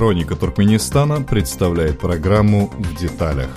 Хроника Туркменистана представляет программу «В деталях».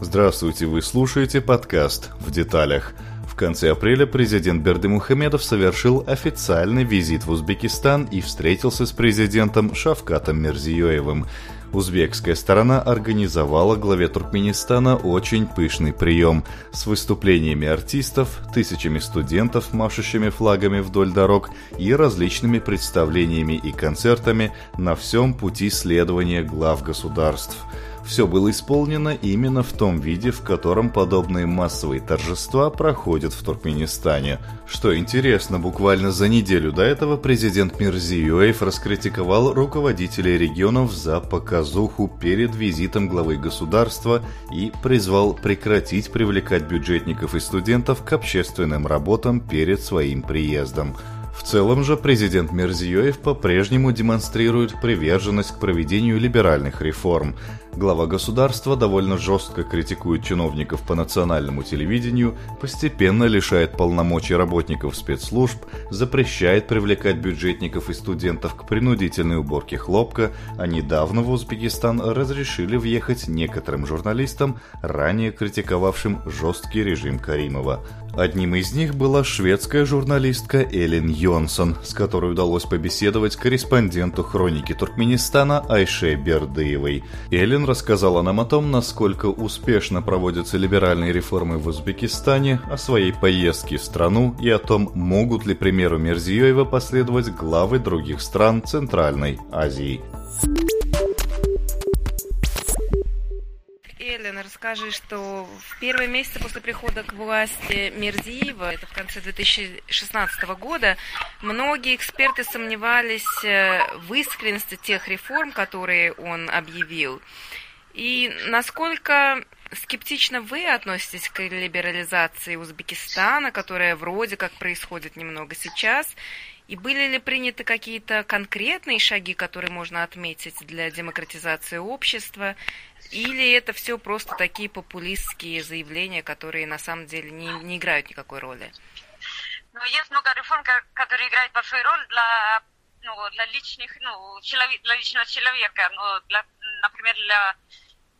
Здравствуйте, вы слушаете подкаст «В деталях». В конце апреля президент Бердымухамедов совершил официальный визит в Узбекистан и встретился с президентом Шавкатом Мирзиёевым – Узбекская сторона организовала главе Туркменистана очень пышный прием с выступлениями артистов, тысячами студентов, машущими флагами вдоль дорог и различными представлениями и концертами на всем пути следования глав государств – все было исполнено именно в том виде, в котором подобные массовые торжества проходят в Туркменистане. Что интересно, буквально за неделю до этого президент Мирзиёев раскритиковал руководителей регионов за показуху перед визитом главы государства и призвал прекратить привлекать бюджетников и студентов к общественным работам перед своим приездом. В целом же президент Мерзиёев по-прежнему демонстрирует приверженность к проведению либеральных реформ. Глава государства довольно жестко критикует чиновников по национальному телевидению, постепенно лишает полномочий работников спецслужб, запрещает привлекать бюджетников и студентов к принудительной уборке хлопка, а недавно в Узбекистан разрешили въехать некоторым журналистам, ранее критиковавшим жесткий режим Каримова. Одним из них была шведская журналистка Эллен Йонсон, с которой удалось побеседовать корреспонденту хроники Туркменистана Айше Бердыевой. Эллен рассказала нам о том, насколько успешно проводятся либеральные реформы в Узбекистане, о своей поездке в страну и о том, могут ли примеру Мерзиёева последовать главы других стран Центральной Азии. Расскажи, что в первые месяцы после прихода к власти Мерзиева, это в конце 2016 года, многие эксперты сомневались э, в искренности тех реформ, которые он объявил. И насколько скептично вы относитесь к либерализации Узбекистана, которая вроде как происходит немного сейчас, и были ли приняты какие-то конкретные шаги, которые можно отметить для демократизации общества? Или это все просто такие популистские заявления, которые на самом деле не, не играют никакой роли? Ну, есть много реформ, которые играют большую роль для, ну, для, личных, ну, человек, для личного человека. Ну, для, например, для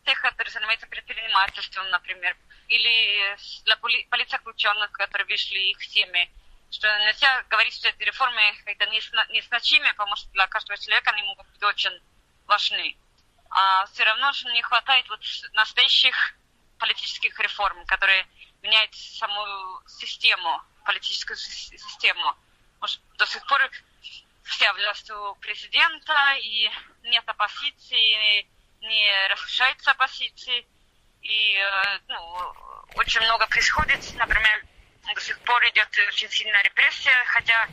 тех, которые занимаются предпринимательством, например. Или для поли, политзаключенных, которые вышли их семьи что нельзя говорить, что эти реформы как-то незначимы, потому что для каждого человека они могут быть очень важны. А все равно же не хватает вот настоящих политических реформ, которые меняют саму систему, политическую систему. Может, до сих пор вся власть у президента, и нет оппозиции, не разрешается оппозиции, и э, ну, очень много происходит, например, до сих пор идет очень сильная репрессия, хотя,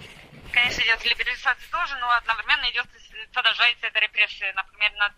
конечно, идет либерализация тоже, но одновременно идет, продолжается эта репрессия, например, над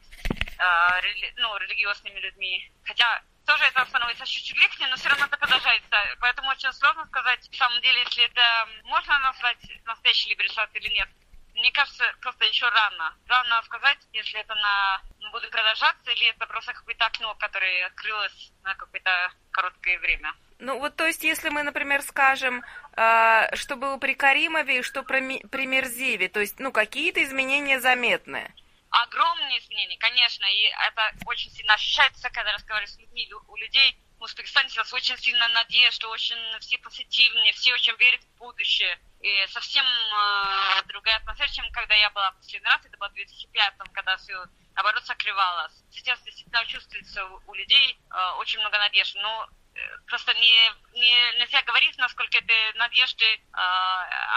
э, ну, религиозными людьми. Хотя тоже это становится чуть-чуть легче, но все равно это продолжается. Поэтому очень сложно сказать, в самом деле, если это можно назвать настоящей либерализацией или нет. Мне кажется, просто еще рано. Рано сказать, если это на будет продолжаться, или это просто какое-то окно, которое открылось на какое-то короткое время. Ну вот, то есть, если мы, например, скажем, э, что было при Каримове и что при, при Мерзиве, то есть, ну, какие-то изменения заметны? Огромные изменения, конечно, и это очень сильно ощущается, когда разговариваешь с людьми. У людей в Узбекистане сейчас очень сильно надежда, очень все позитивные, все очень верят в будущее. И совсем э, другая атмосфера, чем когда я была в последний раз, это было в 2005 когда все наоборот сокрывалось. Сейчас действительно чувствуется у, у людей э, очень много надежды. Но просто не, не, нельзя говорить, насколько это надежды, э,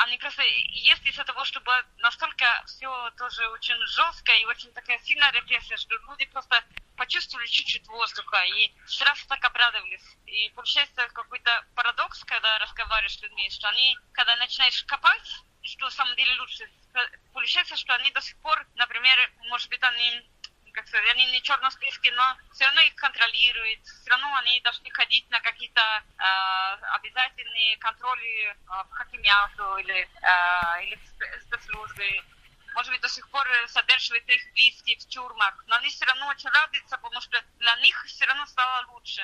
они просто есть из-за того, чтобы настолько все тоже очень жестко и очень такая сильная репрессия, что люди просто почувствовали чуть-чуть воздуха и сразу так обрадовались. И получается какой-то парадокс, когда разговариваешь с людьми, что они, когда начинаешь копать, что на самом деле лучше, получается, что они до сих пор, например, может быть, они как сказать, они не в черном списке, но все равно их контролируют, все равно они должны ходить на какие-то э, обязательные контроли э, в хакимиату или, э, или в спецслужбы. Может быть, до сих пор содерживают их близких в тюрьмах, но они все равно очень радуются, потому что для них все равно стало лучше.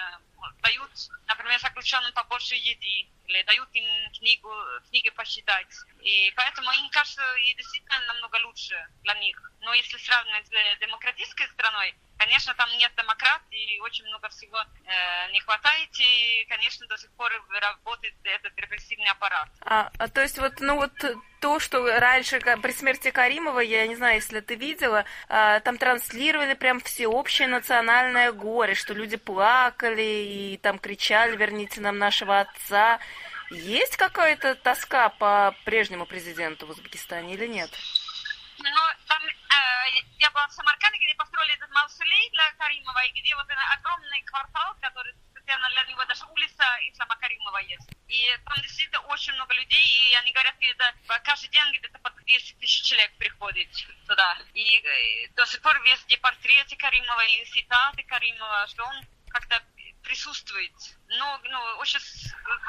Дают, например, заключенным побольше еды, или дают им книгу, книги посчитать. И поэтому им кажется и действительно намного лучше для них. Но если сравнивать с демократической страной, конечно, там нет демократии, очень много всего э, не хватает, и, конечно, до сих пор работает этот репрессивный аппарат. А, а то есть вот, ну вот то, что раньше при смерти Каримова, я не знаю, если ты видела, а, там транслировали прям всеобщее национальное горе, что люди плакали и там кричали «верните нам нашего отца». Есть какая-то тоска по прежнему президенту в Узбекистане или нет? Ну, там, э, я была в Самарканде, где построили этот мавзолей для Каримова, и где вот огромный квартал, который специально для него, даже улица Ислама Каримова есть. И там действительно очень много людей, и они говорят, где-то каждый день где-то по 200 тысяч человек приходит туда. И, и э, до сих пор везде портреты Каримова и цитаты Каримова, что он как-то присутствует. Но ну, очень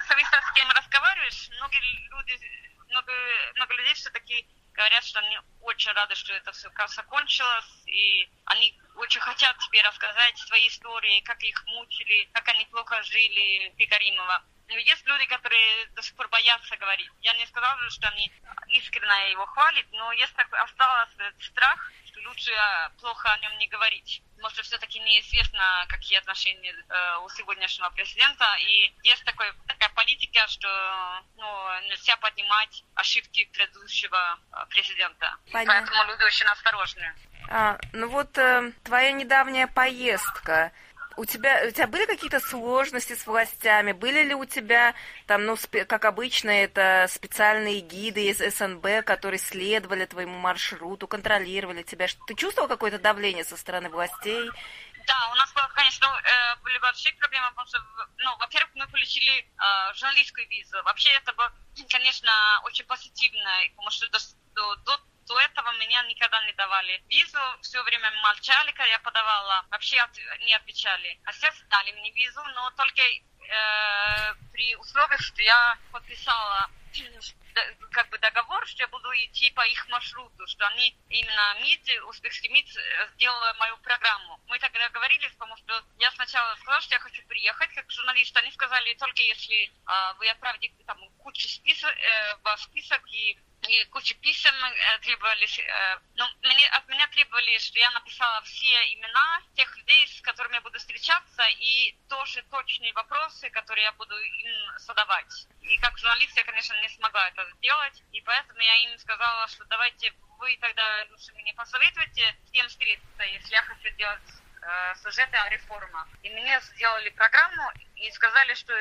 зависит с кем разговариваешь. Многие люди, много, много людей все-таки говорят, что они очень рады, что это все закончилось, и они очень хотят тебе рассказать свои истории, как их мучили, как они плохо жили при Каримова. Но есть люди, которые до сих пор боятся говорить. Я не сказала, что они искренне его хвалят, но есть так, осталось страх, что лучше а, плохо о нем не говорить. Может, все-таки неизвестно, какие отношения э, у сегодняшнего президента. И есть такой, такая политика, что ну, нельзя поднимать ошибки предыдущего э, президента. Понятно. Поэтому люди очень осторожны. А, ну вот э, твоя недавняя поездка, у тебя, у тебя были какие-то сложности с властями? Были ли у тебя, там, ну, как обычно, это специальные гиды из СНБ, которые следовали твоему маршруту, контролировали тебя? Ты чувствовал какое-то давление со стороны властей? Да, у нас, конечно, э, были большие проблемы, потому что, ну, во-первых, мы получили э, журналистскую визу. Вообще это было, конечно, очень позитивно, потому что до, до до этого меня никогда не давали визу, все время молчали, когда я подавала, вообще не отвечали. А сейчас дали мне визу, но только э, при условиях, что я подписала как бы договор, что я буду идти по их маршруту, что они именно МИД, узбекский МИД сделала мою программу. Мы тогда договорились, потому что я сначала сказала, что я хочу приехать как журналист. Они сказали, только если э, вы отправите там кучу список, э, в список и и куча писем э, требовались. Э, ну, мне, от меня требовали, что я написала все имена тех людей, с которыми я буду встречаться, и тоже точные вопросы, которые я буду им задавать. И как журналист я, конечно, не смогла это сделать, и поэтому я им сказала, что давайте вы тогда лучше мне посоветуйте, с кем встретиться, если я хочу делать э, сюжеты о реформах. И мне сделали программу и сказали, что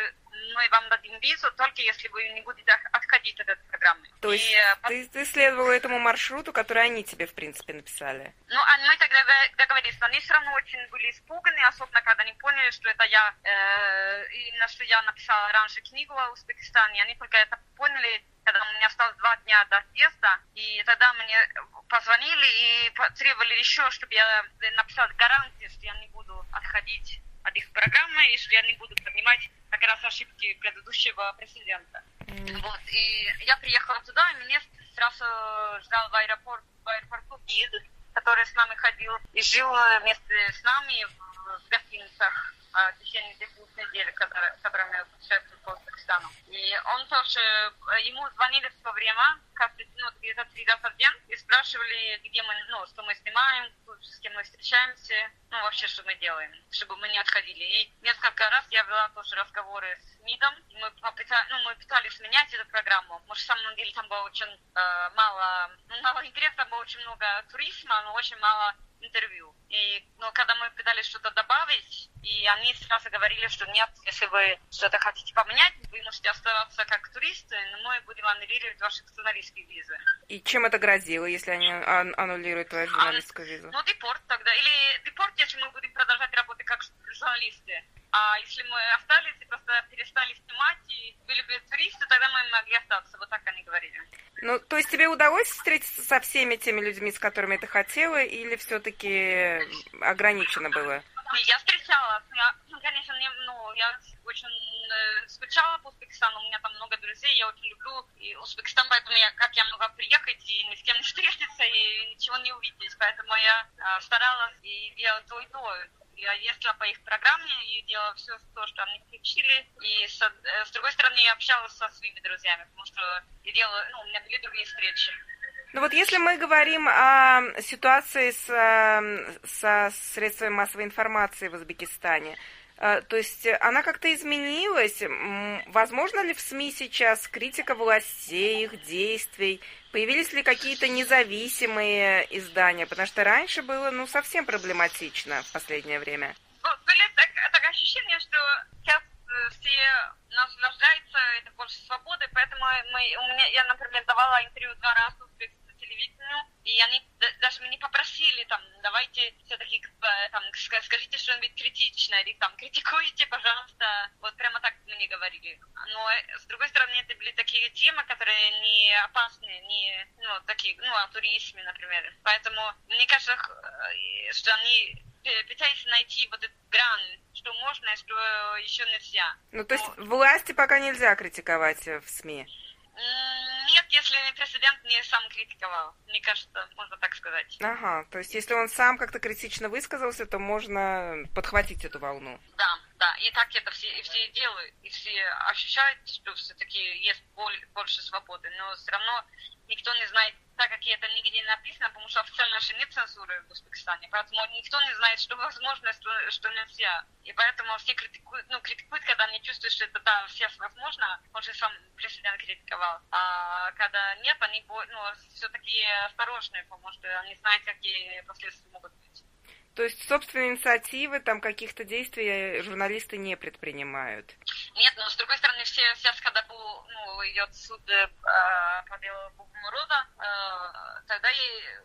мы вам дадим визу, только если вы не будете отходить от этой программы. То есть и, э, ты, ты следовала этому маршруту, который они тебе, в принципе, написали? Ну, а мы тогда договорились, но они все равно очень были испуганы, особенно когда они поняли, что это я, э, именно что я написала раньше книгу о Узбекистане, они только это поняли, когда у меня осталось два дня до отъезда, и тогда мне позвонили и требовали еще, чтобы я написала гарантии, что я не буду отходить от их программы, и что я не буду поднимать как раз ошибки предыдущего президента. Mm. Вот, и я приехала туда, и меня сразу ждал в, аэропорт, в аэропорту гид, который с нами ходил и жил вместе с нами в, в гостиницах в течение двух недель, которые, которые мы путешествуем по Узбекистану. И он тоже, ему звонили в то время, каждый, ну, где-то три раза в день, и спрашивали, где мы, ну, что мы снимаем, с кем мы встречаемся, ну, вообще, что мы делаем, чтобы мы не отходили. И несколько раз я вела тоже разговоры с МИДом, мы, ну, мы пытались менять эту программу. Может, на самом деле там было очень э, мало, ну, мало интереса, было очень много туризма, но очень мало интервью. И, ну, когда мы пытались что-то добавить, и они сразу говорили, что нет, если вы что-то хотите поменять, вы можете оставаться как туристы, но мы будем аннулировать ваши журналистские визы. И чем это грозило, если они аннулируют твою журналистскую визу? Ну, депорт тогда. Или депорт, если мы будем продолжать работать как журналисты. А если мы остались и просто перестали снимать и были бы туристы, тогда мы могли остаться. Вот так они говорили. Ну, то есть тебе удалось встретиться со всеми теми людьми, с которыми ты хотела, или все-таки ограничено было? Я встречалась. Я, ну, конечно, не, ну, я очень э, скучала по Узбекистану. У меня там много друзей, я очень люблю и Узбекистан, поэтому я, как я могла приехать и ни с кем не встретиться и ничего не увидеть. Поэтому я э, старалась и делать то и то Я ездила по их программе и делала все то, что они включили. И с, э, с другой стороны, я общалась со своими друзьями, потому что я делала, ну, у меня были другие встречи. Ну вот если мы говорим о ситуации с, э, со средствами массовой информации в Узбекистане, э, то есть она как-то изменилась? Возможно ли в СМИ сейчас критика властей, их действий? Появились ли какие-то независимые издания? Потому что раньше было ну, совсем проблематично в последнее время. Были так, такое ощущение, что сейчас э, все наслаждаются это больше свободы, поэтому мы, у меня, я, например, давала интервью два раза в и они даже меня попросили, там, давайте все-таки э, там, скажите что-нибудь критичное, или там, критикуйте, пожалуйста. Вот прямо так мне говорили. Но, э, с другой стороны, это были такие темы, которые не опасны, не, ну, такие, ну, о туризме, например. Поэтому, мне кажется, э, что они пытались найти вот этот грань, что можно, что еще нельзя. Ну, то есть Но... власти пока нельзя критиковать в СМИ? Нет, если президент не сам критиковал. Мне кажется, можно так сказать. Ага, то есть если он сам как-то критично высказался, то можно подхватить эту волну. Да, и так это все, и все делают, и все ощущают, что все-таки есть больше свободы, но все равно никто не знает, так как это нигде не написано, потому что официально же нет цензуры в Узбекистане, поэтому никто не знает, что возможно, что, что нельзя. И поэтому все критикуют, ну, критикуют, когда они чувствуют, что это да, сейчас возможно, он же сам президент критиковал. А когда нет, они ну, все-таки осторожны, потому что они знают, какие последствия могут. То есть собственные инициативы, там каких-то действий журналисты не предпринимают? Нет, но с другой стороны, все, сейчас, когда был, ну, идет суд э, по делу Бухмуруда, э, тогда и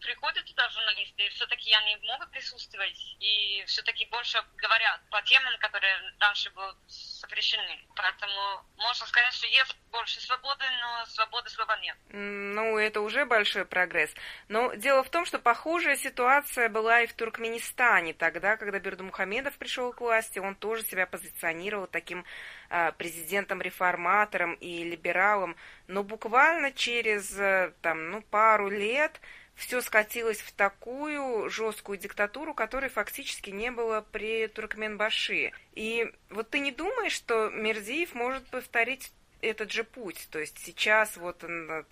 приходят туда журналисты, и все-таки они могут присутствовать, и все-таки больше говорят по темам, которые раньше были запрещены. Поэтому можно сказать, что есть больше свободы, но свободы слова нет. Ну, это уже большой прогресс. Но дело в том, что похожая ситуация была и в Туркменистане. Тогда, когда Бердумухамедов пришел к власти, он тоже себя позиционировал таким э, президентом-реформатором и либералом. Но буквально через э, там, ну, пару лет все скатилось в такую жесткую диктатуру, которой фактически не было при Туркменбаши. И вот ты не думаешь, что Мерзиев может повторить этот же путь. То есть сейчас, вот,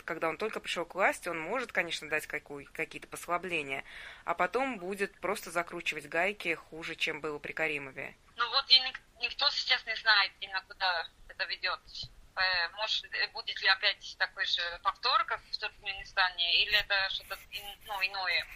когда он только пришел к власти, он может, конечно, дать какие-то послабления, а потом будет просто закручивать гайки хуже, чем было при Каримове. Ну вот и никто сейчас не знает, куда это ведет. Э, может, э, будет ли опять такой же повтор, как в Туркменистане, или это что-то ну, иное.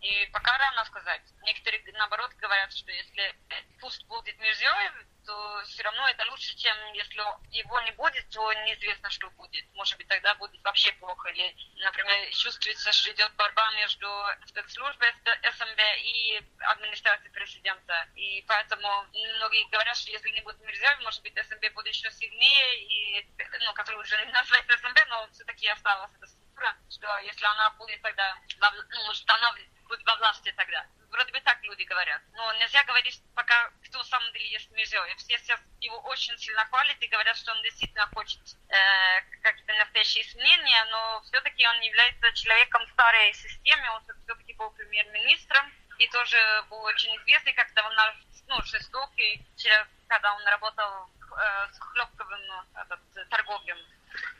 И пока рано сказать. Некоторые, наоборот, говорят, что если пусть будет Мирзиёев, то все равно это лучше, чем если его не будет, то неизвестно, что будет. Может быть, тогда будет вообще плохо. Или, например, чувствуется, что идет борьба между спецслужбой СМБ и администрацией президента. И поэтому многие говорят, что если не будет Мирзиёв, может быть, СМБ будет еще сильнее, и, ну, который уже не называется СМБ, но все-таки осталась эта структура, что если она будет тогда, ну, может, она будет во власти тогда. Вроде бы так люди говорят. Но нельзя говорить пока, кто в самом деле есть. Все сейчас его очень сильно хвалят и говорят, что он действительно хочет э, какие-то настоящие изменения, но все-таки он является человеком старой системы, он все-таки был премьер-министром и тоже был очень известный как довольно ну, жестокий человек, когда он работал э, с хлопковым этот, торговлем.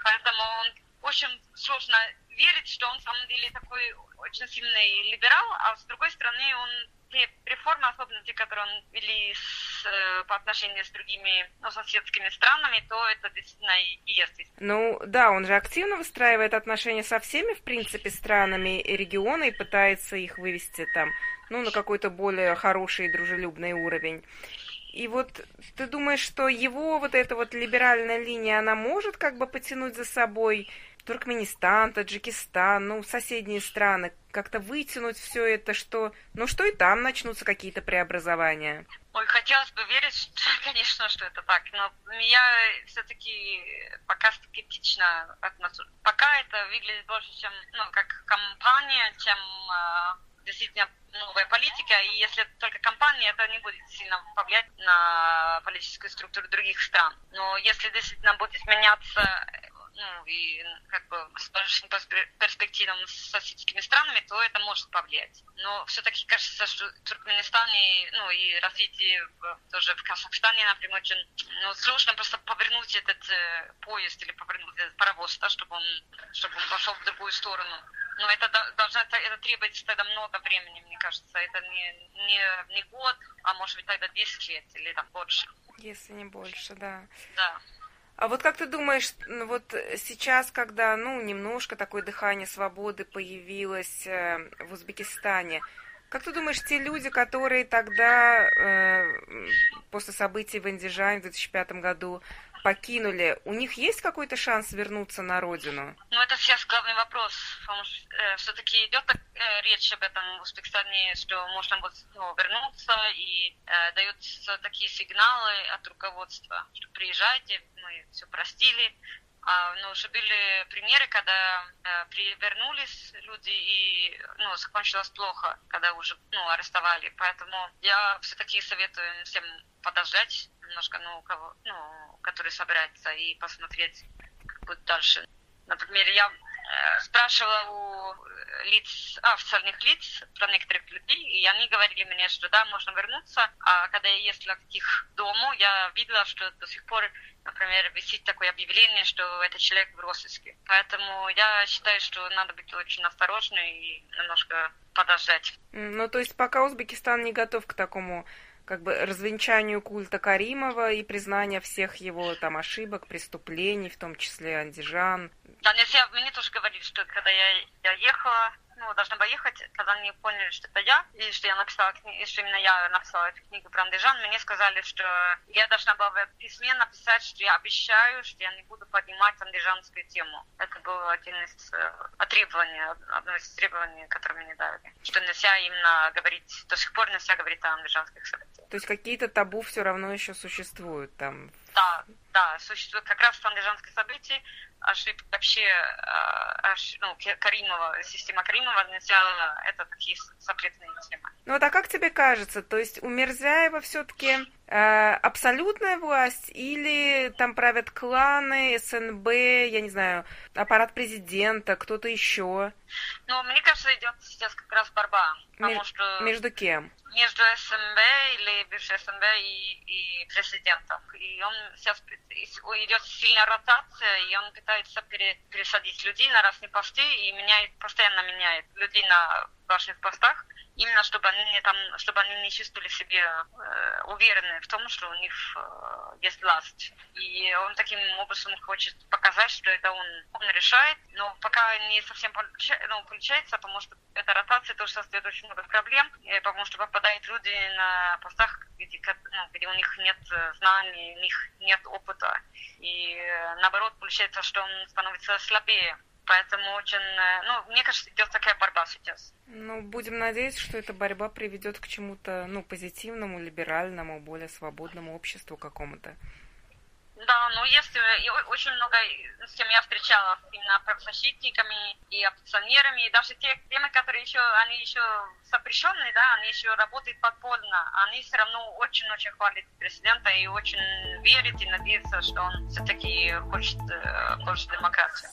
Поэтому он очень сложно верить, что он в самом деле такой очень сильный либерал, а с другой стороны он те реформы, особенно те, которые он вели с, э, по отношению с другими ну, соседскими странами, то это действительно и есть. Ну да, он же активно выстраивает отношения со всеми, в принципе, странами региона и пытается их вывести там, ну, на какой-то более хороший и дружелюбный уровень. И вот ты думаешь, что его вот эта вот либеральная линия, она может как бы потянуть за собой Туркменистан, Таджикистан, ну, соседние страны, как-то вытянуть все это, что, ну, что и там начнутся какие-то преобразования. Ой, хотелось бы верить, конечно, что это так, но я все-таки пока скептично отношусь. Пока это выглядит больше, чем, ну, как компания, чем э, действительно новая политика, и если только компания, это не будет сильно повлиять на политическую структуру других стран. Но если действительно будет меняться ну, и как бы с большим перспективам с соседскими странами, то это может повлиять. Но все-таки кажется, что в Туркменистане, ну, и развитие тоже в Казахстане, например, очень ну, сложно просто повернуть этот э, поезд или повернуть этот паровоз, да, чтобы он, чтобы он пошел в другую сторону. Но это должно это, это требуется тогда много времени, мне кажется. Это не, не, не год, а может быть тогда 10 лет или там больше. Если не больше, да. Да. А вот как ты думаешь, вот сейчас, когда, ну, немножко такое дыхание свободы появилось э, в Узбекистане, как ты думаешь, те люди, которые тогда, э, после событий в Андижане в 2005 году, покинули, у них есть какой-то шанс вернуться на родину? Ну, это сейчас главный вопрос, потому что э, все-таки идет э, речь об этом в Узбекистане, что можно будет ну, вернуться, и э, даются такие сигналы от руководства, что приезжайте, мы все простили, ну, уже были примеры, когда э, вернулись люди и ну, закончилось плохо, когда уже ну, арестовали. Поэтому я все-таки советую всем подождать немножко, ну, кого, ну, который собирается, и посмотреть, как будет дальше. Например, я спрашивала у лиц, официальных лиц про некоторых людей, и они говорили мне, что да, можно вернуться, а когда я ездила к их дому, я видела, что до сих пор, например, висит такое объявление, что этот человек в розыске. Поэтому я считаю, что надо быть очень осторожной и немножко подождать. Ну, то есть пока Узбекистан не готов к такому как бы развенчанию культа Каримова и признания всех его там ошибок, преступлений, в том числе Андижан. Да, мне, мне тоже говорили, что когда я, я ехала ну, должна была ехать, когда они поняли, что это я, и что я написала книгу, что именно я написала эту книгу про Андижан, мне сказали, что я должна была в письме написать, что я обещаю, что я не буду поднимать андижанскую тему. Это было один из э, требований, одно из требований, которые мне дали. Что нельзя именно говорить, до сих пор нельзя говорить о андижанских событиях. То есть какие-то табу все равно еще существуют там? Да, да, существует как раз в андижанских событиях ошибки вообще э, ну, Каримова, система Каримова нельзя, это такие запретные темы. Ну вот а как тебе кажется, то есть у Мерзяева все-таки э, абсолютная власть или там правят кланы, СНБ, я не знаю, аппарат президента, кто-то еще? Ну, мне кажется, идет сейчас как раз борьба. Потому что... Между кем? Между СНБ или бывшей СНБ и, и президентом. И он сейчас идет сильная ротация, и он пытается пере, пересадить людей на разные посты и меняет, постоянно меняет людей на важных постах именно чтобы они не там, чтобы они не чувствовали себя э, уверены в том, что у них э, есть власть. И он таким образом хочет показать, что это он, он решает, но пока не совсем ну, получается, потому что эта ротация тоже создает очень много проблем, потому что попадают люди на постах, где, ну, где у них нет э, знаний, у них нет опыта. И э, наоборот, получается, что он становится слабее. Поэтому очень, э, ну, мне кажется, идет такая борьба сейчас. Ну, будем надеяться, что эта борьба приведет к чему-то, ну, позитивному, либеральному, более свободному обществу какому-то. Да, ну если и очень много, с кем я встречала, именно правозащитниками и оппозиционерами, и даже те темы, которые еще, они еще запрещенные, да, они еще работают подпольно, они все равно очень-очень хвалят президента и очень верят и надеются, что он все-таки хочет, э, хочет демократию.